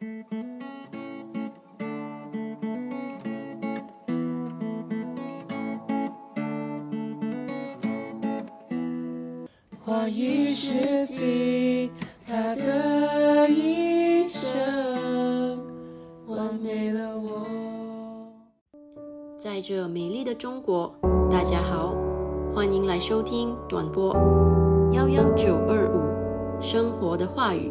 话语是尽他的一生，完美了我。在这美丽的中国，大家好，欢迎来收听短波幺幺九二五生活的话语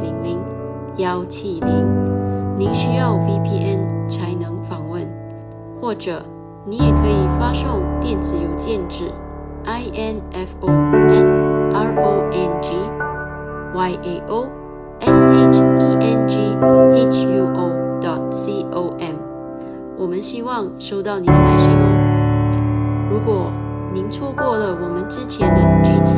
幺七零。您需要 VPN 才能访问，或者你也可以发送电子邮件至 info at r o n g y a o s h e n g h u o dot c o m。我们希望收到你的来信哦。如果您错过了我们之前的剧集，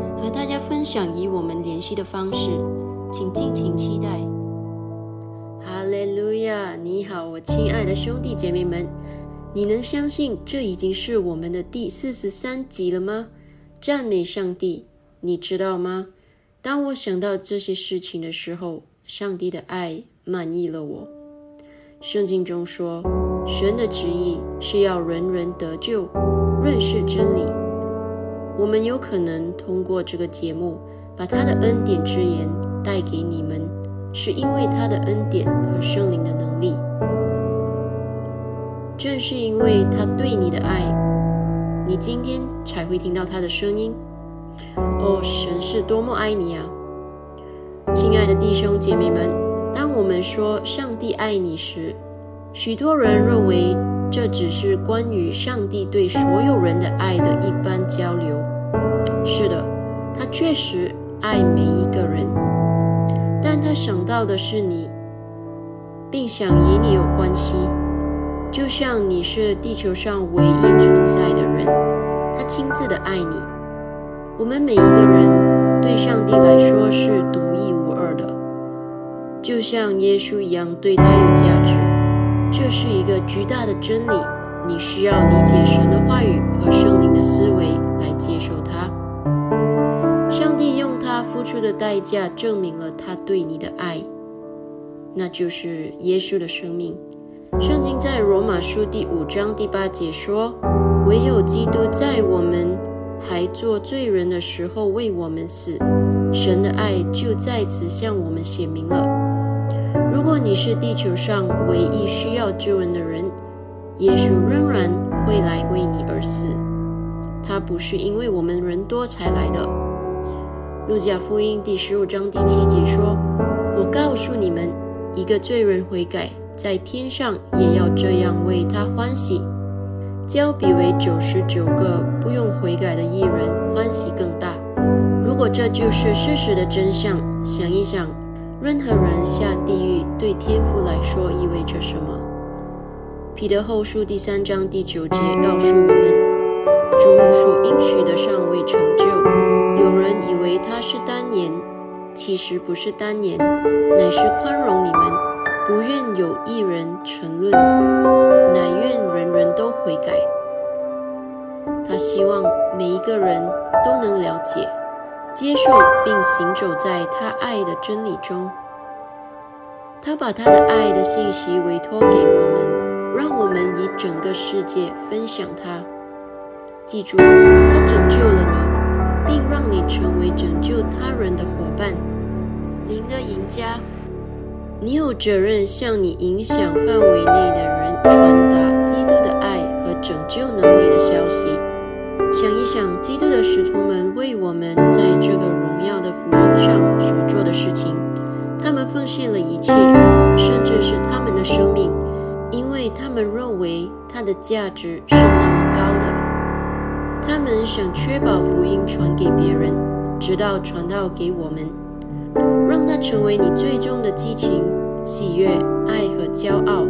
和大家分享以我们联系的方式，请敬请期待。哈利路亚！你好，我亲爱的兄弟姐妹们，你能相信这已经是我们的第四十三集了吗？赞美上帝！你知道吗？当我想到这些事情的时候，上帝的爱满意了我。圣经中说，神的旨意是要人人得救。认识真理，我们有可能通过这个节目，把他的恩典之言带给你们，是因为他的恩典和圣灵的能力。正是因为他对你的爱，你今天才会听到他的声音。哦，神是多么爱你啊！亲爱的弟兄姐妹们，当我们说上帝爱你时，许多人认为这只是关于上帝对所有人的爱的一般交流。是的，他确实爱每一个人，但他想到的是你，并想与你有关系。就像你是地球上唯一存在的人，他亲自的爱你。我们每一个人对上帝来说是独一无二的，就像耶稣一样对他有价值。这是一个巨大的真理，你需要理解神的话语和圣灵的思维来接受它。上帝用他付出的代价证明了他对你的爱，那就是耶稣的生命。圣经在罗马书第五章第八节说：“唯有基督在我们还做罪人的时候为我们死，神的爱就在此向我们显明了。”如果你是地球上唯一需要救恩的人，耶稣仍然会来为你而死。他不是因为我们人多才来的。路加福音第十五章第七节说：“我告诉你们，一个罪人悔改。”在天上也要这样为他欢喜，交比为九十九个不用悔改的艺人欢喜更大。如果这就是事实的真相，想一想，任何人下地狱对天父来说意味着什么？彼得后书第三章第九节告诉我们：主所应许的尚未成就。有人以为他是单言，其实不是单言，乃是宽容你们。不愿有一人沉沦，乃愿人人都悔改。他希望每一个人都能了解、接受并行走在他爱的真理中。他把他的爱的信息委托给我们，让我们以整个世界分享他。记住，他拯救了你，并让你成为拯救他人的伙伴，您的赢家。你有责任向你影响范围内的人传达基督的爱和拯救能力的消息。想一想，基督的使徒们为我们在这个荣耀的福音上所做的事情，他们奉献了一切，甚至是他们的生命，因为他们认为它的价值是那么高的。他们想确保福音传给别人，直到传到给我们。让它成为你最终的激情、喜悦、爱和骄傲，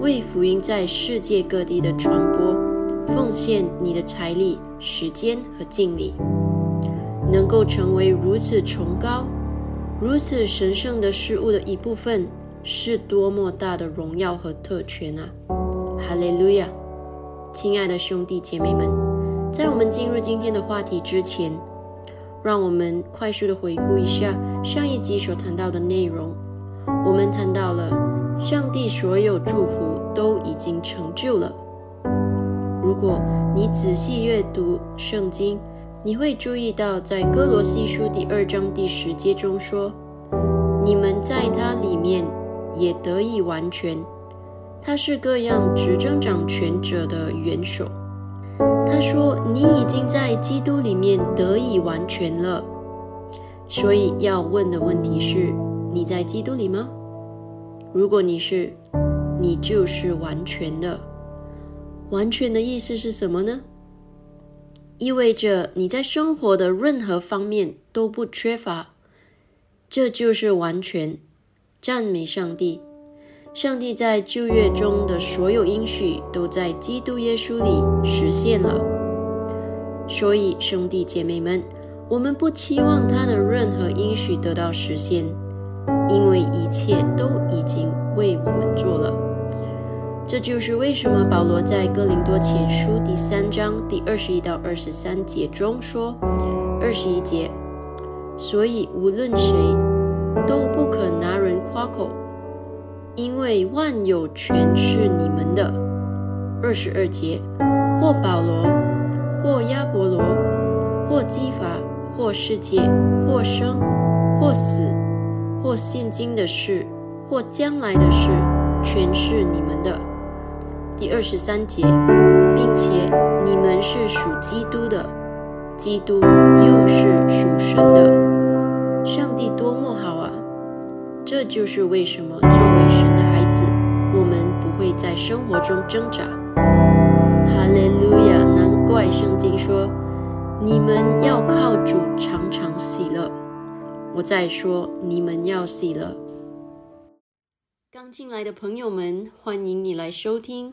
为福音在世界各地的传播奉献你的财力、时间和精力，能够成为如此崇高、如此神圣的事物的一部分，是多么大的荣耀和特权啊！哈利路亚！亲爱的兄弟姐妹们，在我们进入今天的话题之前。让我们快速的回顾一下上一集所谈到的内容。我们谈到了上帝所有祝福都已经成就了。如果你仔细阅读圣经，你会注意到在哥罗西书第二章第十节中说：“你们在他里面也得以完全。”他是各样执政掌权者的元首。他说：“你已经在基督里面得以完全了。”所以要问的问题是：你在基督里吗？如果你是，你就是完全的。完全的意思是什么呢？意味着你在生活的任何方面都不缺乏，这就是完全。赞美上帝！上帝在旧约中的所有应许都在基督耶稣里实现了。所以，兄弟姐妹们，我们不期望他的任何应许得到实现，因为一切都已经为我们做了。这就是为什么保罗在哥林多前书第三章第二十一到二十三节中说：“二十一节，所以无论谁都不可拿人夸口。”因为万有全是你们的。二十二节，或保罗，或亚伯罗，或基法，或世界，或生，或死，或现今的事，或将来的事，全是你们的。第二十三节，并且你们是属基督的，基督又是属神的。上帝多么好啊！这就是为什么作为神的孩子，我们不会在生活中挣扎。哈利路亚！难怪圣经说，你们要靠主常常喜乐。我再说，你们要喜乐。刚进来的朋友们，欢迎你来收听。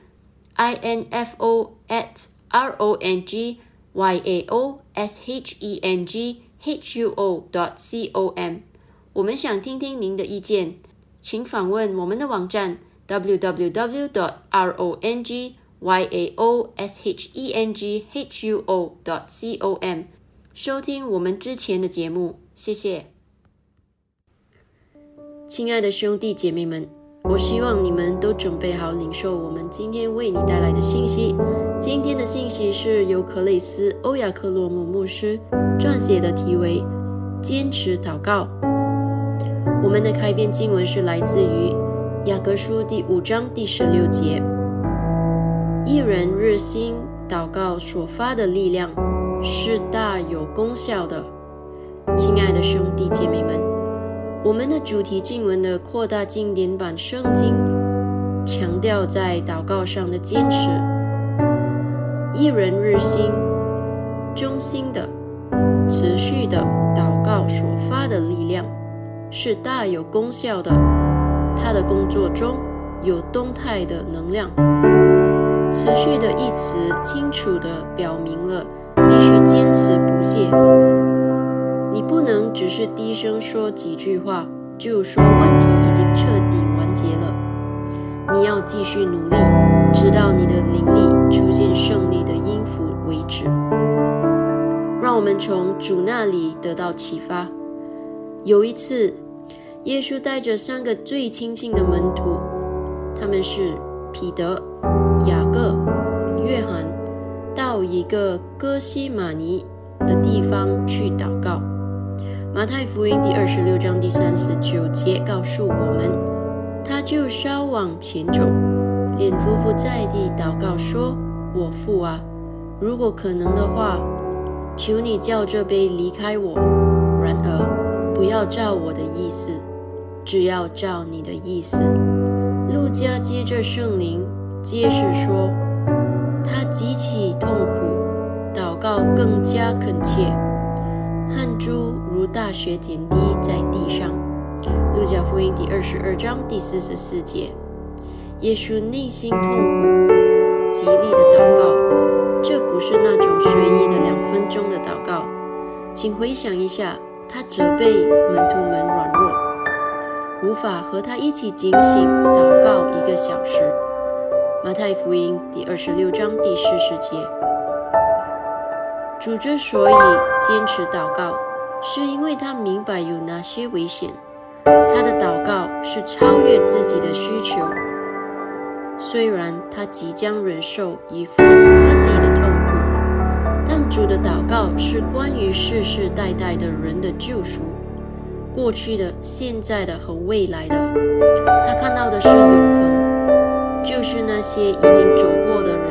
Info at r o n g y a o s h e n g h u o dot c o m。我们想听听您的意见，请访问我们的网站 www dot r o n g y a o s h e n g h u o dot c o m，收听我们之前的节目。谢谢，亲爱的兄弟姐妹们。我希望你们都准备好领受我们今天为你带来的信息。今天的信息是由克雷斯·欧亚克洛姆牧师撰写的，题为“坚持祷告”。我们的开篇经文是来自于雅各书第五章第十六节：“一人日心祷告所发的力量是大有功效的。”亲爱的兄弟姐妹们。我们的主题经文的扩大经典版圣经强调在祷告上的坚持，一人日心、忠心的、持续的祷告所发的力量是大有功效的。他的工作中有动态的能量。持续的一词清楚地表明了必须坚持不懈。不能只是低声说几句话，就说问题已经彻底完结了。你要继续努力，直到你的灵力出现胜利的音符为止。让我们从主那里得到启发。有一次，耶稣带着三个最亲近的门徒，他们是彼得、雅各、约翰，到一个哥西玛尼的地方去祷告。马太福音第二十六章第三十九节告诉我们，他就稍往前走，脸伏伏在地祷告说：“我父啊，如果可能的话，求你叫这杯离开我；然而不要照我的意思，只要照你的意思。”路加接着圣灵揭示说，他极其痛苦，祷告更加恳切，汗珠。如大雪点滴在地上，《路加福音》第二十二章第四十四节。耶稣内心痛苦，极力的祷告，这不是那种随意的两分钟的祷告。请回想一下，他责备门徒们软弱，无法和他一起警醒祷告一个小时。马太福音第二十六章第四十节。主之所以坚持祷告。是因为他明白有哪些危险，他的祷告是超越自己的需求。虽然他即将忍受一分分离的痛苦，但主的祷告是关于世世代代的人的救赎，过去的、现在的和未来的。他看到的是永恒，就是那些已经走过的人，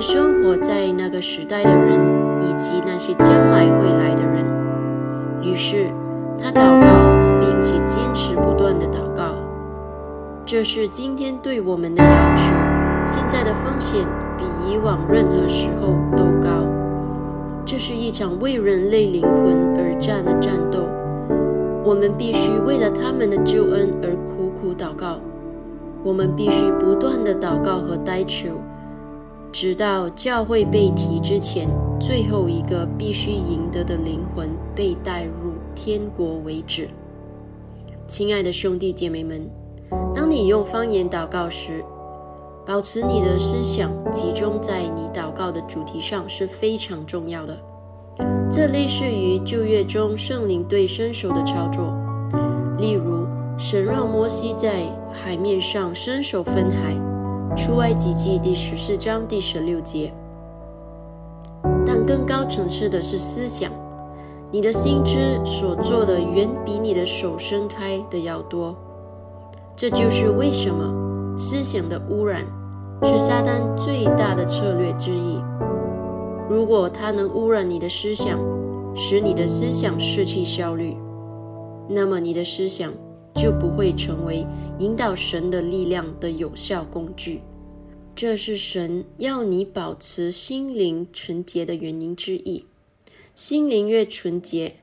生活在那个时代的人。以及那些将来会来的人。于是他祷告，并且坚持不断的祷告。这是今天对我们的要求。现在的风险比以往任何时候都高。这是一场为人类灵魂而战的战斗。我们必须为了他们的救恩而苦苦祷告。我们必须不断的祷告和代求。直到教会被提之前，最后一个必须赢得的灵魂被带入天国为止。亲爱的兄弟姐妹们，当你用方言祷告时，保持你的思想集中在你祷告的主题上是非常重要的。这类似于旧约中圣灵对伸手的操作，例如神让摩西在海面上伸手分海，出埃及记第十四章第十六节。但更高层次的是思想，你的心知所做的远比你的手伸开的要多。这就是为什么思想的污染是撒旦最大的策略之一。如果它能污染你的思想，使你的思想失去效率，那么你的思想就不会成为引导神的力量的有效工具。这是神要你保持心灵纯洁的原因之一。心灵越纯洁，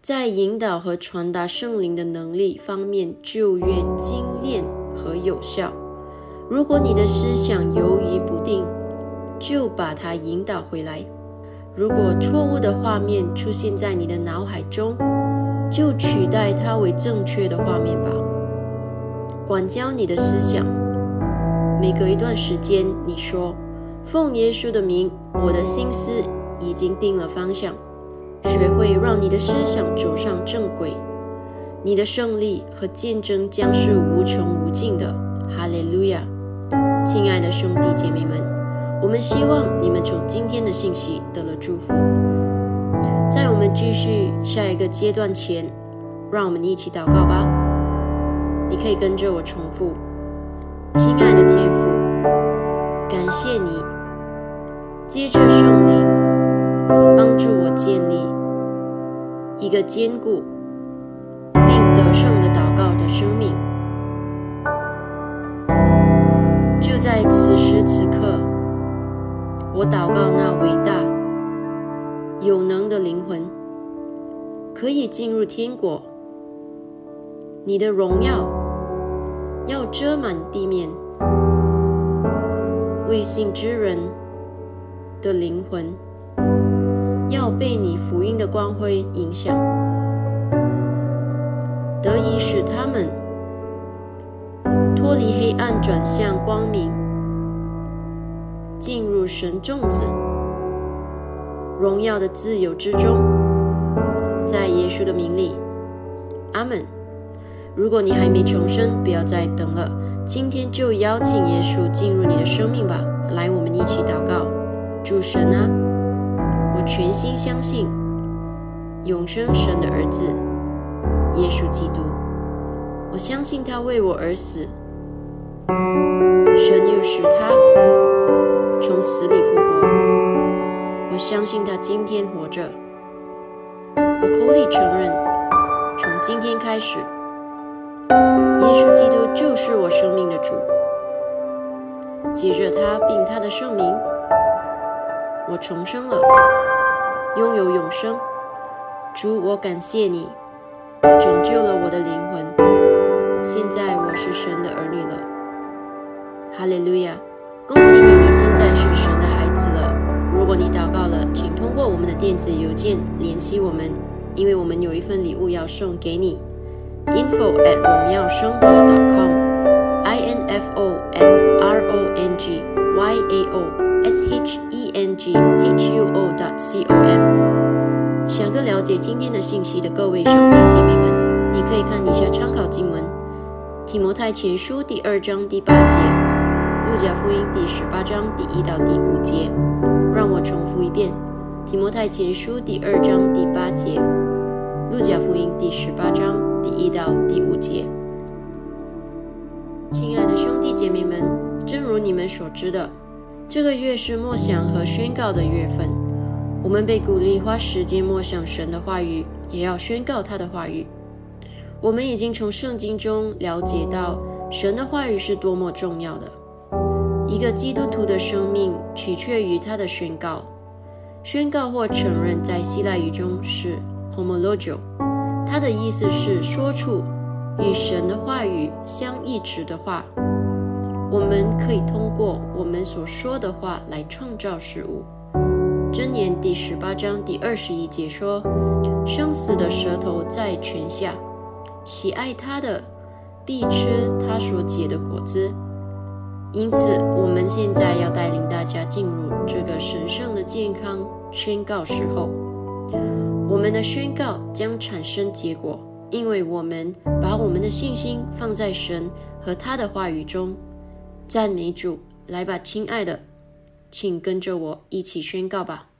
在引导和传达圣灵的能力方面就越精炼和有效。如果你的思想犹豫不定，就把它引导回来。如果错误的画面出现在你的脑海中，就取代它为正确的画面吧。管教你的思想。每隔一段时间，你说：“奉耶稣的名，我的心思已经定了方向。”学会让你的思想走上正轨，你的胜利和见证将是无穷无尽的。哈利路亚！亲爱的兄弟姐妹们，我们希望你们从今天的信息得了祝福。在我们继续下一个阶段前，让我们一起祷告吧。你可以跟着我重复。亲爱的天父，感谢你，接着圣灵帮助我建立一个坚固并得胜的祷告的生命。就在此时此刻，我祷告那伟大有能的灵魂可以进入天国，你的荣耀。要遮满地面，未信之人的灵魂要被你福音的光辉影响，得以使他们脱离黑暗，转向光明，进入神种子荣耀的自由之中。在耶稣的名里，阿门。如果你还没重生，不要再等了，今天就邀请耶稣进入你的生命吧。来，我们一起祷告：主神啊，我全心相信永生神的儿子耶稣基督，我相信他为我而死，神又使他从死里复活，我相信他今天活着，我口里承认，从今天开始。耶稣基督就是我生命的主。接着他并他的圣名，我重生了，拥有永生。主，我感谢你拯救了我的灵魂。现在我是神的儿女了。哈利路亚！恭喜你，你现在是神的孩子了。如果你祷告，过我们的电子邮件联系我们，因为我们有一份礼物要送给你。info at 荣耀生活 .com，i n f o at r o n g y a o s h e n g h u o dot c o m。想更了解今天的信息的各位兄弟姐妹们，你可以看一下参考经文：提摩太前书第二章第八节，路加福音第十八章第一到第五节。让我重复一遍：提摩太前书第二章第八节，路加福音第十八章。第一到第五节，亲爱的兄弟姐妹们，正如你们所知的，这个月是默想和宣告的月份。我们被鼓励花时间默想神的话语，也要宣告他的话语。我们已经从圣经中了解到，神的话语是多么重要的。一个基督徒的生命取决于他的宣告。宣告或承认，在希腊语中是 homologio。它的意思是说出与神的话语相一致的话。我们可以通过我们所说的话来创造事物。箴言第十八章第二十一节说：“生死的舌头在泉下，喜爱它的，必吃它所结的果子。因此，我们现在要带领大家进入这个神圣的健康宣告时候。我们的宣告将产生结果，因为我们把我们的信心放在神和他的话语中。赞美主！来吧，亲爱的，请跟着我一起宣告吧。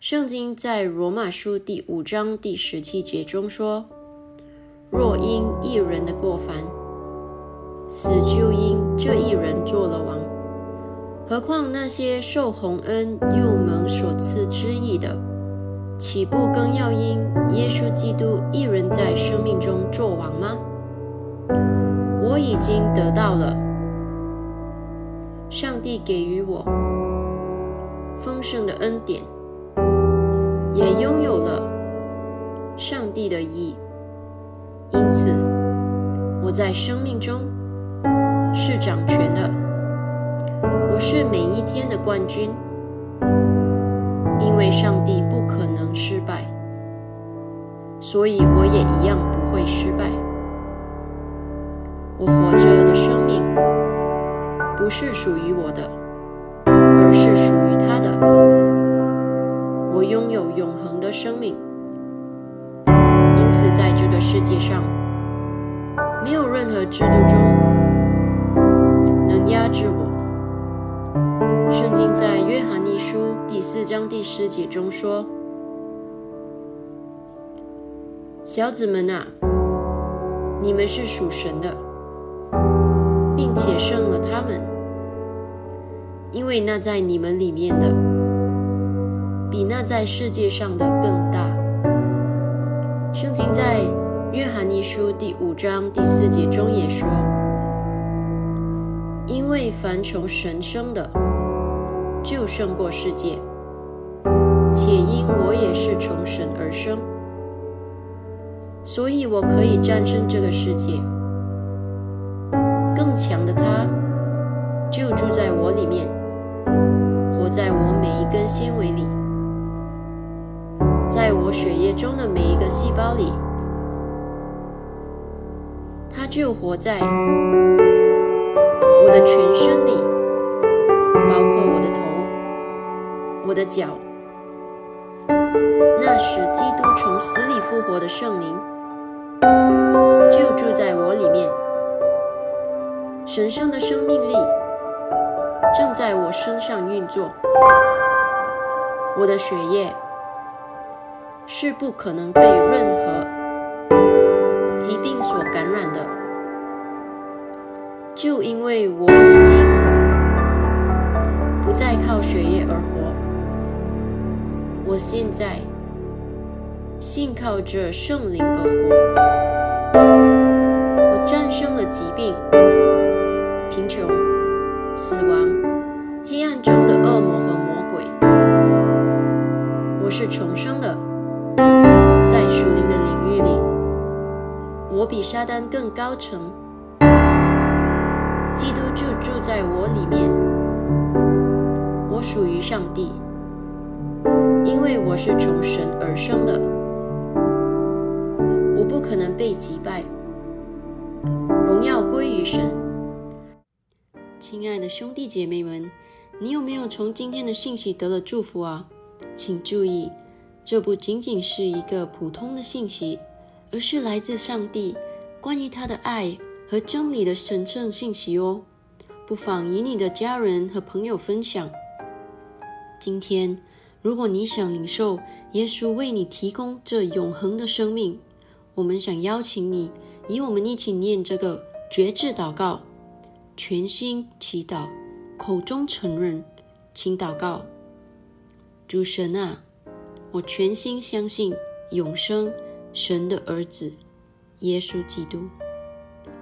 圣经在罗马书第五章第十七节中说：“若因一人的过犯，死就因这一人做了王，何况那些受洪恩又蒙所赐之意的，岂不更要因耶稣基督一人在生命中做王吗？”我已经得到了。上帝给予我丰盛的恩典，也拥有了上帝的意，因此我在生命中是掌权的，我是每一天的冠军，因为上帝不可能失败，所以我也一样不会失败。我活着的生命。不是属于我的，而是属于他的。我拥有永恒的生命，因此在这个世界上，没有任何制度中压制我。圣经在约翰一书第四章第十节中说：“小子们啊，你们是属神的，并且胜了他们。”因为那在你们里面的，比那在世界上的更大。圣经在约翰一书第五章第四节中也说：“因为凡从神生的，就胜过世界；且因我也是从神而生，所以我可以战胜这个世界。更强的他，就住在我里面。”活在我每一根纤维里，在我血液中的每一个细胞里，它就活在我的全身里，包括我的头、我的脚。那使基督从死里复活的圣灵，就住在我里面，神圣的生命力。正在我身上运作，我的血液是不可能被任何疾病所感染的，就因为我已经不再靠血液而活，我现在信靠着圣灵而活，我战胜了疾病、贫穷、死亡。黑暗中的恶魔和魔鬼，我是重生的，在属灵的领域里，我比撒旦更高层。基督就住在我里面，我属于上帝，因为我是从神而生的，我不可能被击败。荣耀归于神。亲爱的兄弟姐妹们。你有没有从今天的信息得了祝福啊？请注意，这不仅仅是一个普通的信息，而是来自上帝关于他的爱和真理的神圣信息哦。不妨与你的家人和朋友分享。今天，如果你想领受耶稣为你提供这永恒的生命，我们想邀请你与我们一起念这个绝志祷告，全心祈祷。口中承认，请祷告。主神啊，我全心相信永生神的儿子耶稣基督。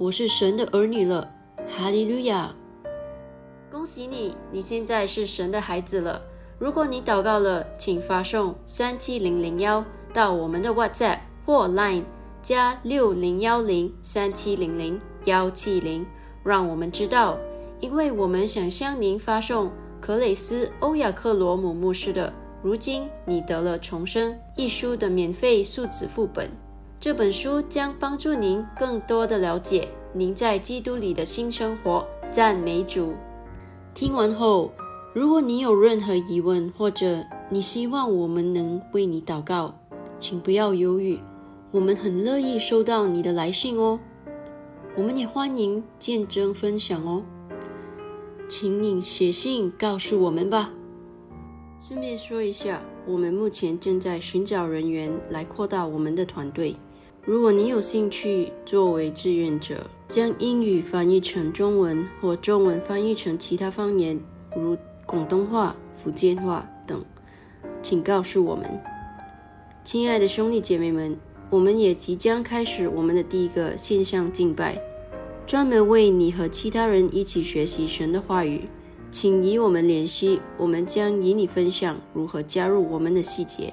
我是神的儿女了，哈利路亚！恭喜你，你现在是神的孩子了。如果你祷告了，请发送三七零零幺到我们的 WhatsApp 或 Line 加六零幺零三七零零幺七零，让我们知道，因为我们想向您发送克雷斯·欧亚克罗姆牧师的《如今你得了重生》一书的免费数字副本。这本书将帮助您更多的了解您在基督里的新生活。赞美主！听完后。如果你有任何疑问，或者你希望我们能为你祷告，请不要犹豫，我们很乐意收到你的来信哦。我们也欢迎见证分享哦，请你写信告诉我们吧。顺便说一下，我们目前正在寻找人员来扩大我们的团队。如果你有兴趣作为志愿者，将英语翻译成中文或中文翻译成其他方言，如。广东话、福建话等，请告诉我们，亲爱的兄弟姐妹们，我们也即将开始我们的第一个线上敬拜，专门为你和其他人一起学习神的话语，请与我们联系，我们将与你分享如何加入我们的细节。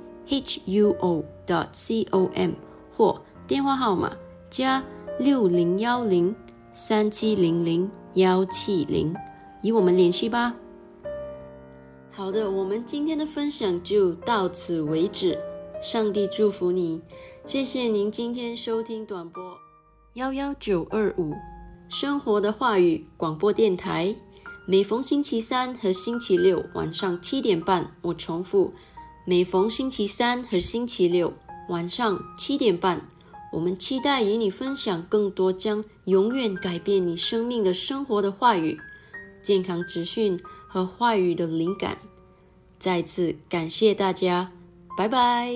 h u o dot c o m 或电话号码加六零幺零三七零零幺七零。与我们联系吧。好的，我们今天的分享就到此为止。上帝祝福你，谢谢您今天收听短波幺幺九二五生活的话语广播电台。每逢星期三和星期六晚上七点半，我重复：每逢星期三和星期六晚上七点半，我们期待与你分享更多将永远改变你生命的生活的话语。健康资讯和话语的灵感，再次感谢大家，拜拜。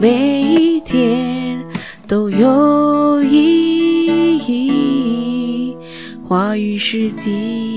每一天都有意义。话语时机。